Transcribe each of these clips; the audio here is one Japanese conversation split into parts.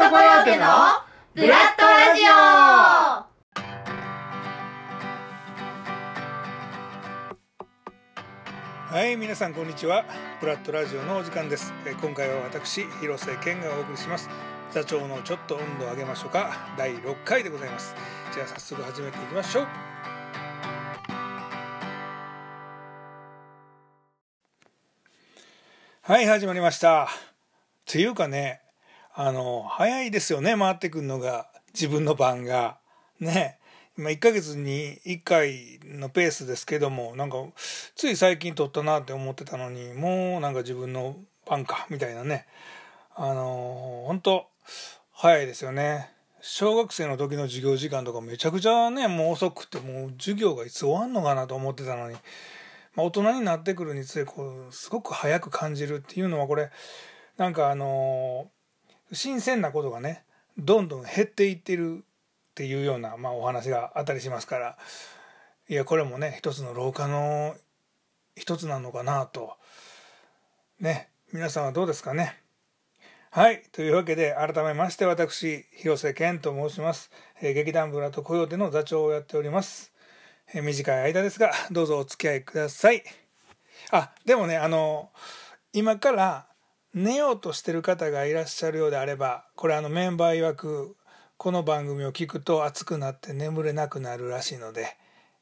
トコヨーテのブラッドラジオ。はい皆さんこんにちは。ブラッドラジオのお時間です。え今回は私広瀬健がお送りします。座長のちょっと温度を上げましょうか。第6回でございます。じゃあ早速始めていきましょう。はい始まりました。というかねあの早いですよね回ってくるのが自分の番が。ね。今1ヶ月に1回のペースですけどもなんかつい最近撮ったなって思ってたのにもうなんか自分の番かみたいなね。あの本当早いですよね。小学生の時の授業時間とかめちゃくちゃねもう遅くてもう授業がいつ終わんのかなと思ってたのに、まあ、大人になってくるにつれこうすごく早く感じるっていうのはこれなんかあの新鮮なことがねどんどん減っていってるっていうような、まあ、お話があったりしますからいやこれもね一つの老化の一つなのかなと。ね皆さんはどうですかね？はいというわけで改めまして私広瀬健と申します、えー劇団ブラとコヨーテの座長をやっております、えー短い間ですがどうぞお付き合いください。あでもねあの今から寝ようとしてる方がいらっしゃるようであればこれあのメンバー曰くこの番組を聞くと暑くなって眠れなくなるらしいので、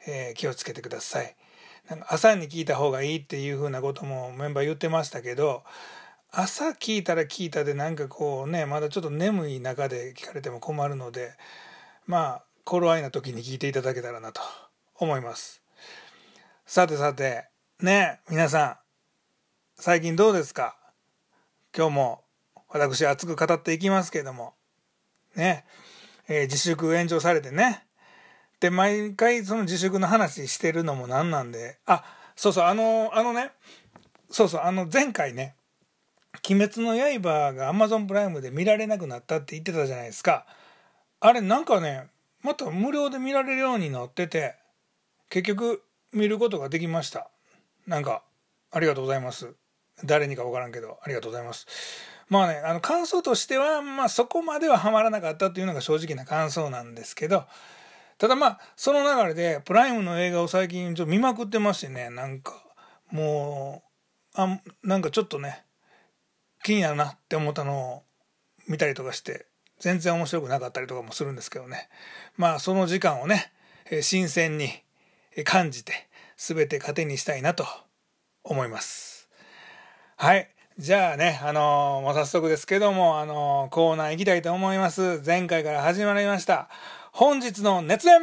えー気をつけてください。なんか朝に聞いた方がいいっていうふうなこともメンバー言ってましたけど朝聞いたら聞いたでなんかこうねまだちょっと眠い中で聞かれても困るのでまあ頃合いな時に聞いていただけたらなと思います。さてさてね皆さん最近どうですか？今日も私熱く語っていきますけどもね、えー自粛延長されてね。で毎回その自粛の話してるのもなんなんで。あそうそうあのあのね。そうそうあの前回ね「鬼滅の刃」が Amazon プライムで見られなくなったって言ってたじゃないですか。あれなんかねまた無料で見られるようになってて結局見ることができました。なんかありがとうございます。誰にか分からんけどありがとうございます。まあねあの感想としてはまあそこまではハマらなかったというのが正直な感想なんですけどただまあその流れでプライムの映画を最近ちょっと見まくってましてねなんかもうあなんかちょっとね気になるなって思ったのを見たりとかして全然面白くなかったりとかもするんですけどね。まあその時間をね新鮮に感じて全て糧にしたいなと思います。はい。じゃあねあのーもう早速ですけどもあのーコーナー行きたいと思います。前回から始まりました。本日の熱演。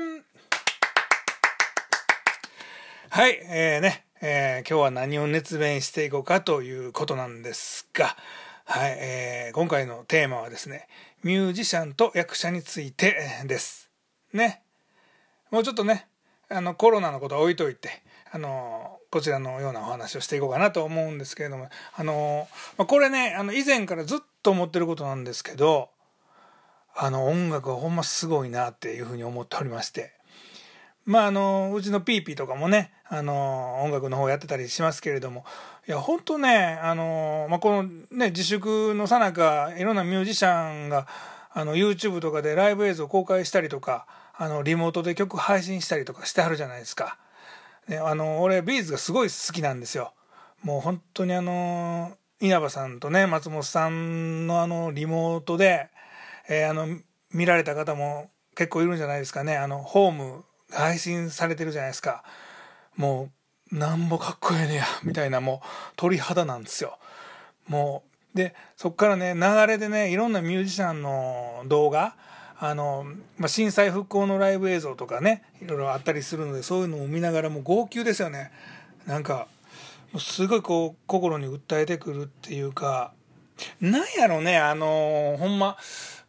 はい、えーね、えー今日は何を熱弁していこうかということなんですが、はい、えー今回のテーマはですね、ミュージシャンと役者についてです。ね。もうちょっとね、あの、コロナのことは置いといて、あの、こちらのようなお話をしていこうかなと思うんですけれども、あの、まこれね、あの、以前からずっと思ってることなんですけど、あの、音楽はほんますごいなっていうふうに思っておりまして、まああのうちのピーピーとかもねあの音楽の方やってたりしますけれどもいや本当ねあの、まあ、このね自粛のさなかいろんなミュージシャンがあの YouTube とかでライブ映像公開したりとかあのリモートで曲配信したりとかしてはるじゃないですか。ね、あの俺ビーズがすごい好きなんですよ。もう本当にあの稲葉さんとね松本さんのあのリモートで、えーあの見られた方も結構いるんじゃないですかね。あのホーム配信されてるじゃないですか。もうなんぼかっこええねやみたいなもう鳥肌なんですよ。もうでそっからね流れでねいろんなミュージシャンの動画あの、まあ、震災復興のライブ映像とかねいろいろあったりするのでそういうのを見ながらもう号泣ですよね。なんかすごいこう心に訴えてくるっていうかなんやろねあのほんま、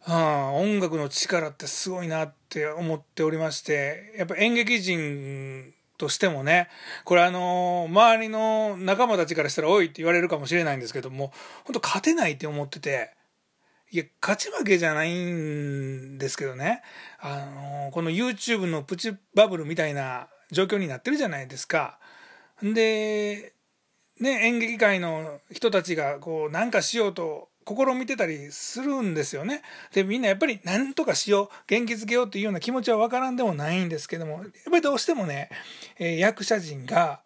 うん、音楽の力ってすごいなって思っておりましてやっぱ演劇人としてもねこれあの周りの仲間たちからしたら「おい」って言われるかもしれないんですけども本当勝てないって思ってていや勝ち負けじゃないんですけどねあのこの YouTube のプチバブルみたいな状況になってるじゃないですか。でね、演劇界の人たちがこうなんかしようと試みてたりするんですよね。でみんなやっぱり何とかしよう元気づけようっていうような気持ちは分からんでもないんですけどもやっぱりどうしてもね、えー、役者陣が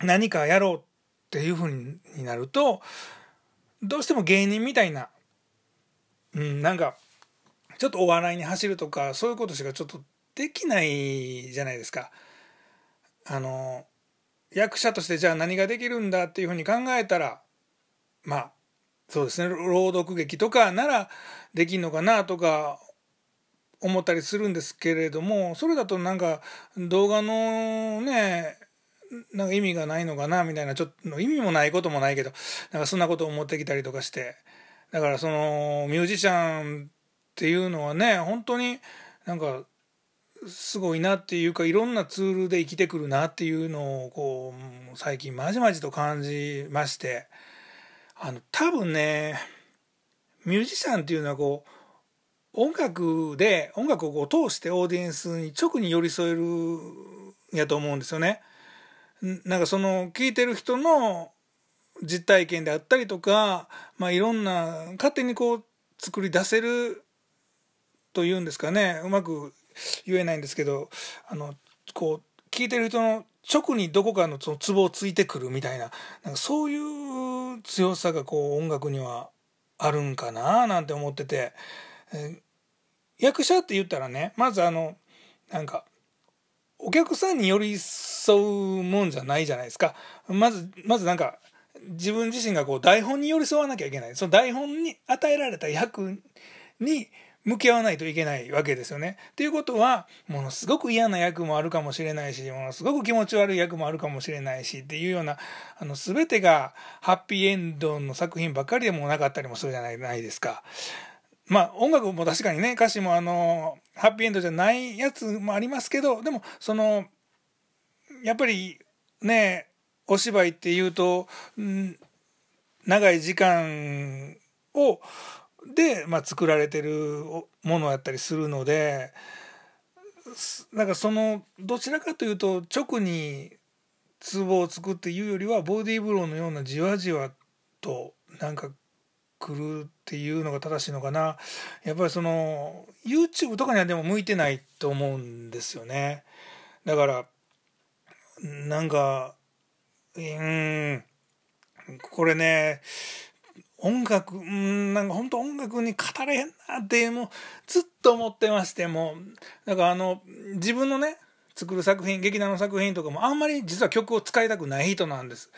何かやろうっていうふうになるとどうしても芸人みたいな、うん、なんかちょっとお笑いに走るとかそういうことしかちょっとできないじゃないですか。あの役者としてじゃあ何ができるんだっていうふうに考えたらまあそうですね朗読劇とかならできんのかなとか思ったりするんですけれどもそれだとなんか動画のねなんか意味がないのかなみたいなちょっと意味もないこともないけどなんかそんなことを思ってきたりとかしてだからそのミュージシャンっていうのはね本当になんかすごいなっていうかいろんなツールで生きてくるなっていうのをこう最近まじまじと感じましてあの多分ねミュージシャンっていうのはこう音楽で音楽をこう通してオーディエンスに直に寄り添えるやと思うんですよね。なんかその聴いてる人の実体験であったりとか、まあ、いろんな勝手にこう作り出せるというんですかね。うまく言えないんですけどあのこう聞いてる人の直にどこかのそのツボをついてくるみたいななんかそういう強さがこう音楽にはあるんかななんて思ってて、え役者って言ったらねまずあのなんかお客さんに寄り添うもんじゃないじゃないですか。まずまずなんか自分自身がこう台本に寄り添わなきゃいけないその台本に与えられた役に向き合わないといけないわけですよね。っていうことはものすごく嫌な役もあるかもしれないしものすごく気持ち悪い役もあるかもしれないしっていうようなあの全てがハッピーエンドの作品ばっかりでもなかったりもするじゃないですか。まあ音楽も確かにね歌詞もあのハッピーエンドじゃないやつもありますけどでもそのやっぱりねお芝居っていうと、ん、長い時間をで、まあ、作られてるものやったりするのでなんかそのどちらかというと直に壺を作っていうよりはボディーブローのようなじわじわとなんか来るっていうのが正しいのかな。やっぱりその YouTube とかにはでも向いてないと思うんですよね。だからなんかうんこれね音楽うんなんか本当音楽に語れへんなってもうずっと思ってましてもうだからあの自分のね作る作品劇団の作品とかもあんまり実は曲を使いたくない人なんです。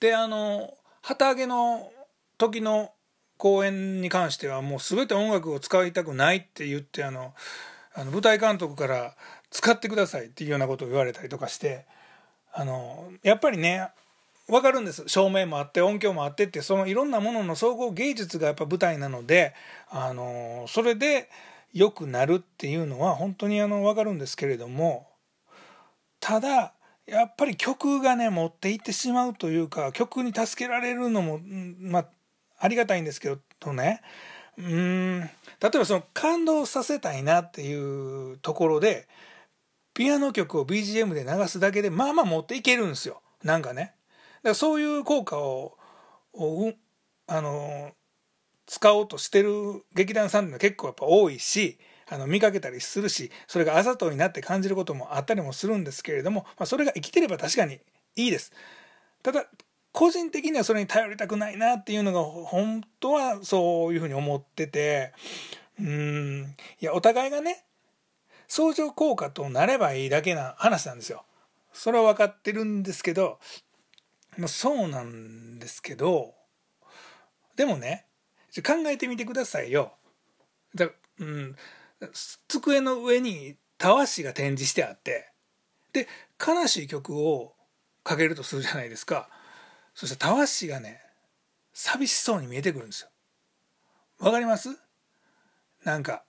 であの旗揚げの時の公演に関してはもう全て音楽を使いたくないって言ってあのあの舞台監督から使ってくださいっていうようなことを言われたりとかしてあのやっぱりね分かるんです。照明もあって音響もあってってそのいろんなものの総合芸術がやっぱ舞台なのであのそれで良くなるっていうのは本当にあの分かるんですけれどもただやっぱり曲がね持っていってしまうというか曲に助けられるのも、まあ、ありがたいんですけどとね。うん例えばその感動させたいなっていうところでピアノ曲を BGM で流すだけでまあまあ持っていけるんですよ。なんかね。らそういう効果をあの使おうとしてる劇団さんって結構やっぱ多いしあの見かけたりするしそれがあざといなって感じることもあったりもするんですけれども、まあ、それが生きてれば確かにいいです。ただ個人的にはそれに頼りたくないなっていうのが本当はそういうふうに思っててうんいやお互いがね相乗効果となればいいだけな話なんですよ。それは分かってるんですけどまあ、そうなんですけどでもね考えてみてくださいよ。だうん、机の上にたわしが展示してあってで悲しい曲をかけるとするじゃないですかそしたらたわしがね寂しそうに見えてくるんですよ。わかります？なんか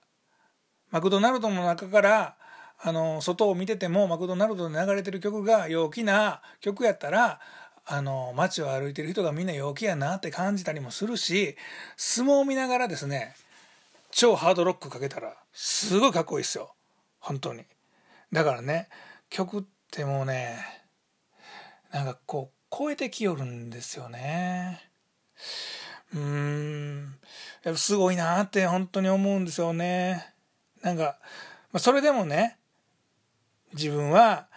マクドナルドの中からあの外を見ててもマクドナルドで流れてる曲が陽気な曲やったらあの街を歩いてる人がみんな陽気やなって感じたりもするし相撲を見ながらですね超ハードロックかけたらすごいかっこいいですよ。本当に。だからね曲ってもうねなんかこう超えてきよるんですよね。うーん。すごいなって本当に思うんですよね。なんか、まあ、それでもね自分は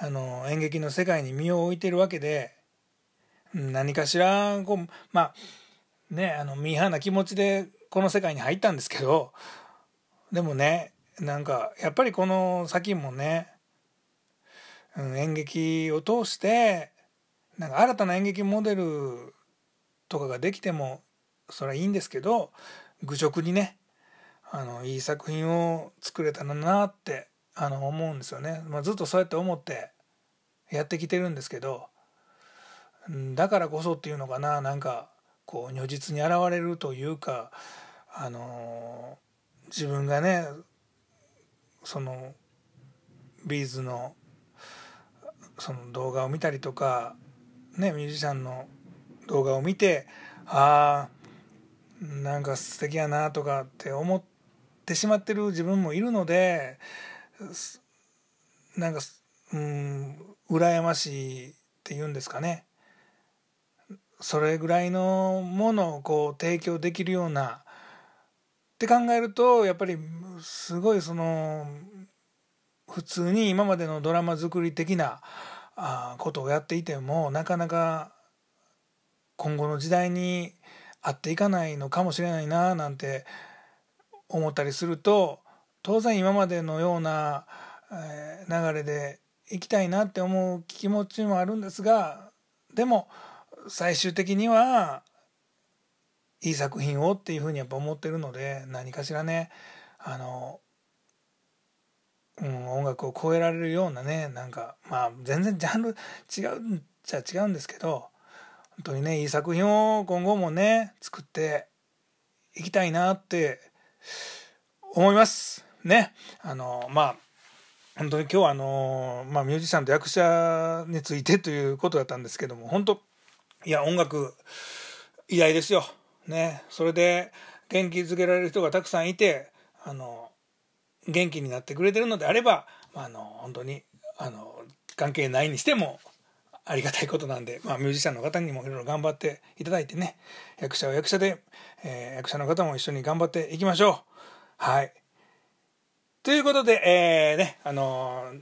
あの演劇の世界に身を置いてるわけで何かしらこうまあねあのミーハーな気持ちでこの世界に入ったんですけどでもねなんかやっぱりこの先もね、うん、演劇を通してなんか新たな演劇モデルとかができてもそれはいいんですけど愚直にねあのいい作品を作れたらなってあの思うんですよね、まあ、ずっとそうやって思ってやってきてるんですけどだからこそっていうのかな。なんかこう如実に現れるというかあの自分がねそのビーズのその動画を見たりとかねミュージシャンの動画を見てああなんか素敵やなとかって思ってしまってる自分もいるのでなんかうん羨ましいっていうんですかね。それぐらいのものをこう提供できるようなって考えるとやっぱりすごいその普通に今までのドラマ作り的なことをやっていてもなかなか今後の時代に合っていかないのかもしれないななんて思ったりすると当然今までのような、流れでいきたいなって思う気持ちもあるんですがでも最終的にはいい作品をっていうふうにやっぱ思ってるので何かしらねあの、うん、音楽を超えられるようなねなんかまあ全然ジャンル違うんじゃ違うんですけど本当にねいい作品を今後もね作っていきたいなって思います。ね。あのまあ本当に今日はあのまあミュージシャンと役者についてということだったんですけども本当いや音楽偉大ですよねそれで元気づけられる人がたくさんいてあの元気になってくれてるのであればまあの本当にあの関係ないにしてもありがたいことなんで、まあ、ミュージシャンの方にもいろいろ頑張っていただいてね役者は役者で、えー、役者の方も一緒に頑張っていきましょう。はいということで、えー、ねあの、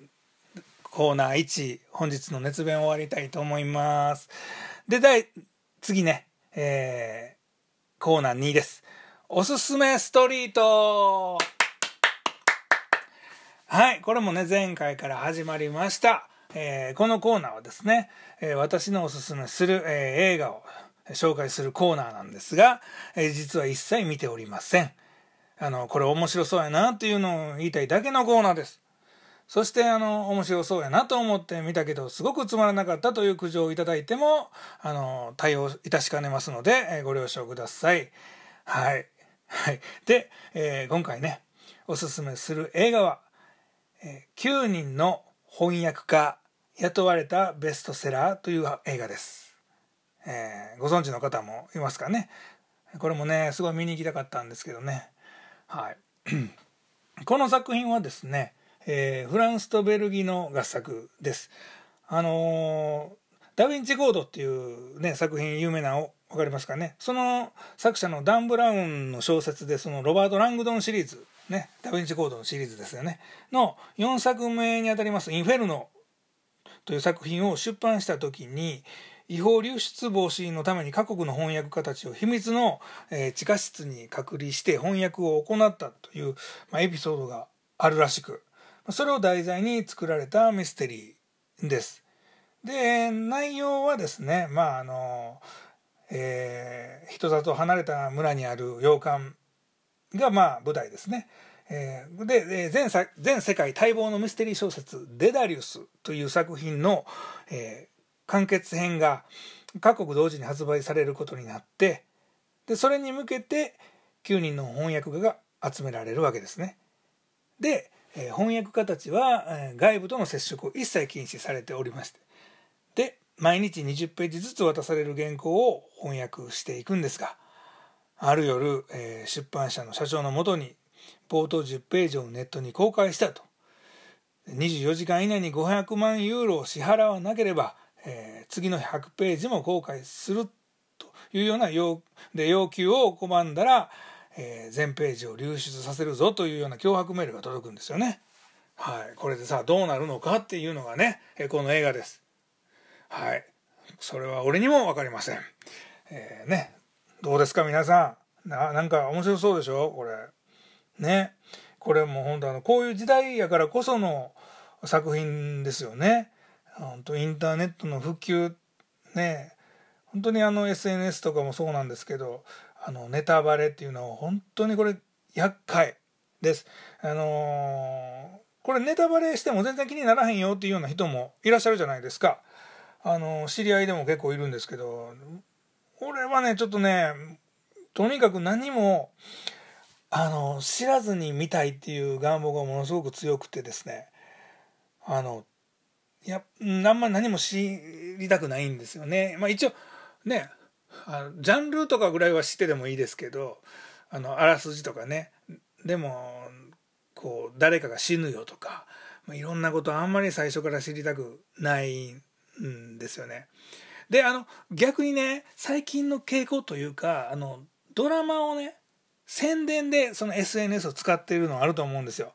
コーナー1本日の熱弁終わりたいと思います。で第次ね、えー、コーナー2です。おすすめストリートはい、これもね、前回から始まりました。えー、このコーナーはですね、えー、私のおすすめする、えー、映画を紹介するコーナーなんですが、え実は一切見ておりません。あの、これ面白そうやなっていうのを言いたいだけのコーナーです。そしてあの面白そうやなと思って見たけどすごくつまらなかったという苦情をいただいてもあの対応いたしかねますので、ご了承ください。はい。はい。で、えー、今回ねおすすめする映画は、えー、9人の翻訳家雇われたベストセラーという映画です、えー、ご存知の方もいますかね？これもねすごい見に行きたかったんですけどねはい この作品はですね、えー、フランスとベルギーの合作です。あのー、ダ・ヴィンチ・コードっていうね作品有名な分かりますかね？その作者のダン・ブラウンの小説でそのロバート・ラングドンシリーズねダ・ヴィンチ・コードのシリーズですよね。の4作目にあたります「インフェルノ」という作品を出版した時に違法流出防止のために各国の翻訳家たちを秘密の、え地下室に隔離して翻訳を行ったという、まエピソードがあるらしく。それを題材に作られたミステリーです。で内容はですねまああの、えー、人里離れた村にある洋館がまあ舞台ですね。えー、で全全世界待望のミステリー小説「デダリウス」という作品の、えー、完結編が各国同時に発売されることになってでそれに向けて9人の翻訳家が集められるわけですね。で、翻訳家たちは、外部との接触を一切禁止されておりまして。で毎日20ページずつ渡される原稿を翻訳していくんですがある夜、出版社の社長のもとに冒頭10ページをネットに公開したと。24時間以内に500万ユーロを支払わなければ、次の100ページも公開するというようなで要求を拒んだら、えー、全ページを流出させるぞというような脅迫メールが届くんですよね。はい、これでさどうなるのかっていうのがねこの映画です。はい、それは俺にも分かりません。えー、ねどうですか皆さん？ななんか面白そうでしょ？これ。ねこれもう本当あのこういう時代やからこその作品ですよね。本当インターネットの普及ね本当にあの SNS とかもそうなんですけどあのネタバレっていうのは本当にこれ厄介です。あのー、これネタバレしても全然気にならへんよっていうような人もいらっしゃるじゃないですか。あの知り合いでも結構いるんですけど俺はねちょっとねとにかく何もあの知らずに見たいっていう願望がものすごく強くてですねあのいやあんまり何も知りたくないんですよね。まあ、一応ねあのジャンルとかぐらいは知っててもいいですけどあのあらすじとかねでもこう誰かが死ぬよとか、まあ、いろんなことあんまり最初から知りたくないんですよね。であの逆にね最近の傾向というかあのドラマをね宣伝でその SNS を使っているのはあると思うんですよ。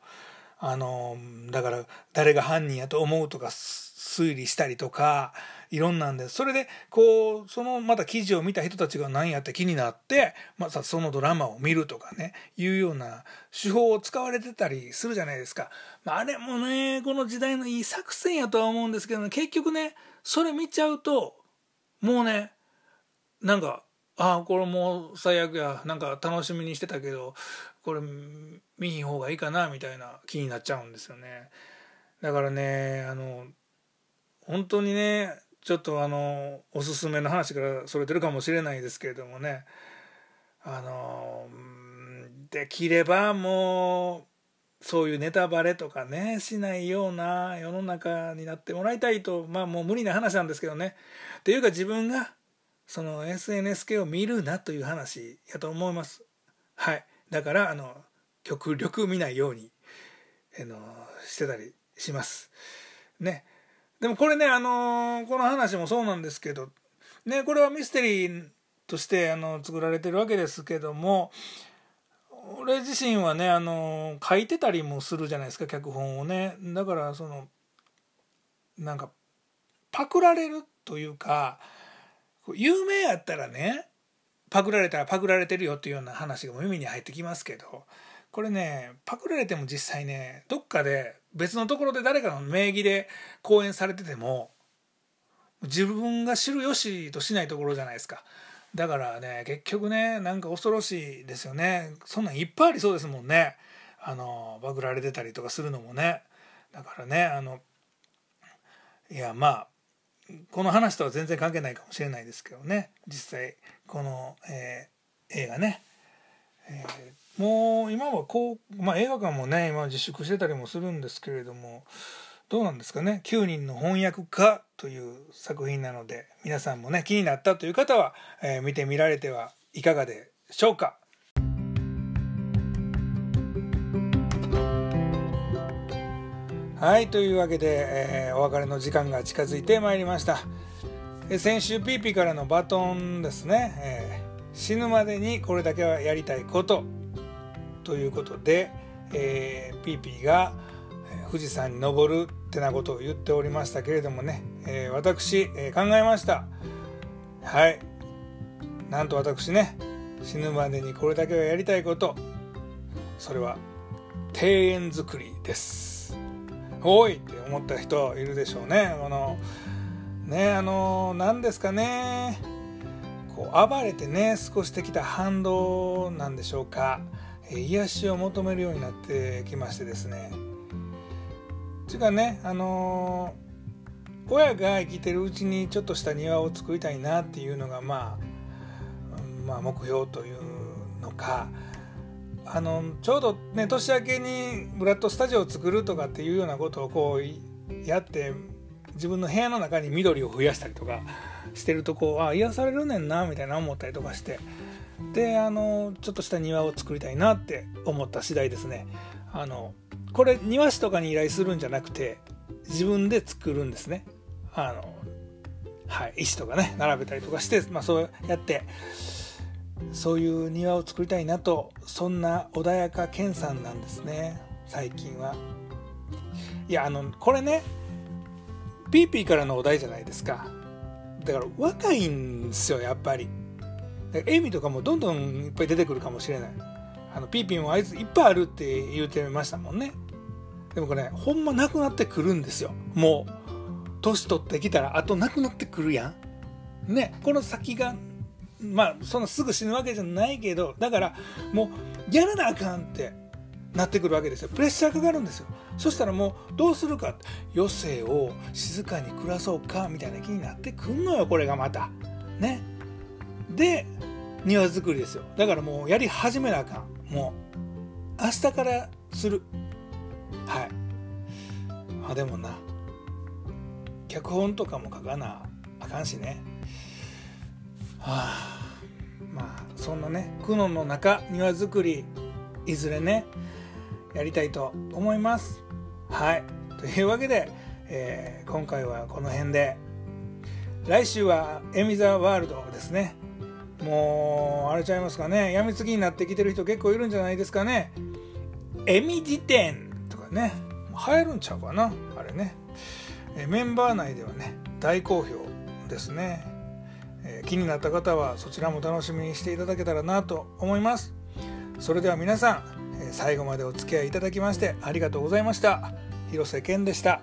あのだから誰が犯人やと思うとか推理したりとかいろんなんでそれでこうそのまた記事を見た人たちが何やって気になってまたそのドラマを見るとかねいうような手法を使われてたりするじゃないですか、まあ、あれもねこの時代のいい作戦やとは思うんですけど、ね、結局ねそれ見ちゃうともうねなんかああこれもう最悪やなんか楽しみにしてたけどこれ見ひん方がいいかなみたいな気になっちゃうんですよね。だからねあの本当にねちょっとあのおすすめの話からそれてるかもしれないですけれどもね。あのできればもうそういうネタバレとかねしないような世の中になってもらいたいとまあもう無理な話なんですけどね。っていうか自分がその SNS 系を見るなという話やと思います。はい。だからあの極力見ないようにあのしてたりします。ね。でもこれねあのこの話もそうなんですけどねこれはミステリーとしてあの作られてるわけですけども俺自身はねあの書いてたりもするじゃないですか脚本をね。だからそのなんかパクられるというか有名やったらねパクられたらパクられてるよっていうような話が耳に入ってきますけどこれねパクられても実際ねどっかで別のところで誰かの名義で講演されてても自分が知るよしとしないところじゃないですか。だからね結局ねなんか恐ろしいですよね。そんなんいっぱいありそうですもんね。あのパクられてたりとかするのもね。だからねあのいやまあこの話とは全然関係ないかもしれないですけどね。実際この、えー、映画ね、えー、もう今はこう、まあ、映画館もね今自粛してたりもするんですけれどもどうなんですかね？9人の翻訳家という作品なので皆さんもね気になったという方は、えー、見てみられてはいかがでしょうか？はいというわけで、えー、お別れの時間が近づいてまいりました、えー、先週ピーピーからのバトンですね、えー、死ぬまでにこれだけはやりたいこと。ということで、えー、ピーピーが富士山に登るってなことを言っておりましたけれどもね、えー、私、えー、考えました。はい。なんと私ね死ぬまでにこれだけはやりたいこと。それは庭園作りです。多いって思った人いるでしょうね。あのねあの何ですかね。こう暴れてね少しできた反動なんでしょうか、癒しを求めるようになってきましてですね。ていうかねあの親が生きてるうちにちょっとした庭を作りたいなっていうのがまあ、まあ、目標というのかあのちょうどね年明けにブラッドスタジオを作るとかっていうようなことをこうやって自分の部屋の中に緑を増やしたりとかしてるとこうあ癒されるねんなみたいな思ったりとかしてであのちょっとした庭を作りたいなって思った次第ですね。あのこれ庭師とかに依頼するんじゃなくて自分で作るんですね。あのはい、石とかね並べたりとかして、まあ、そうやってそういう庭を作りたいなとそんな穏やか健さんなんですね最近はいやあのこれねピーピーからのお題じゃないですかだから若いんですよやっぱりエミとかもどんどんいっぱい出てくるかもしれない。あのピーピーもあいついっぱいあるって言うてましたもんね。でもこれ、ほんまなくなってくるんですよ。もう年取ってきたらあとなくなってくるやん。ねこの先がまあそんなすぐ死ぬわけじゃないけどだからもうやらなあかんってなってくるわけですよ。プレッシャーかかるんですよ。そしたらもうどうするか余生を静かに暮らそうかみたいな気になってくんのよこれがまた。ね。で庭作りですよ。だからもうやり始めなあかん。もう明日からする。はい。あでもな。脚本とかも書かなあかんしね。はあ。まあそんなね苦悩の中庭作りいずれねやりたいと思います。はい。というわけで、えー、今回はこの辺で。来週はエミザワールドですね。もうあれちゃいますかね。やみつきになってきてる人結構いるんじゃないですかね。エミ辞典とかね。流行るんちゃうかな。あれね。えメンバー内ではね大好評ですね、え気になった方はそちらも楽しみにしていただけたらなと思います。それでは皆さん最後までお付き合いいただきましてありがとうございました。広瀬健でした。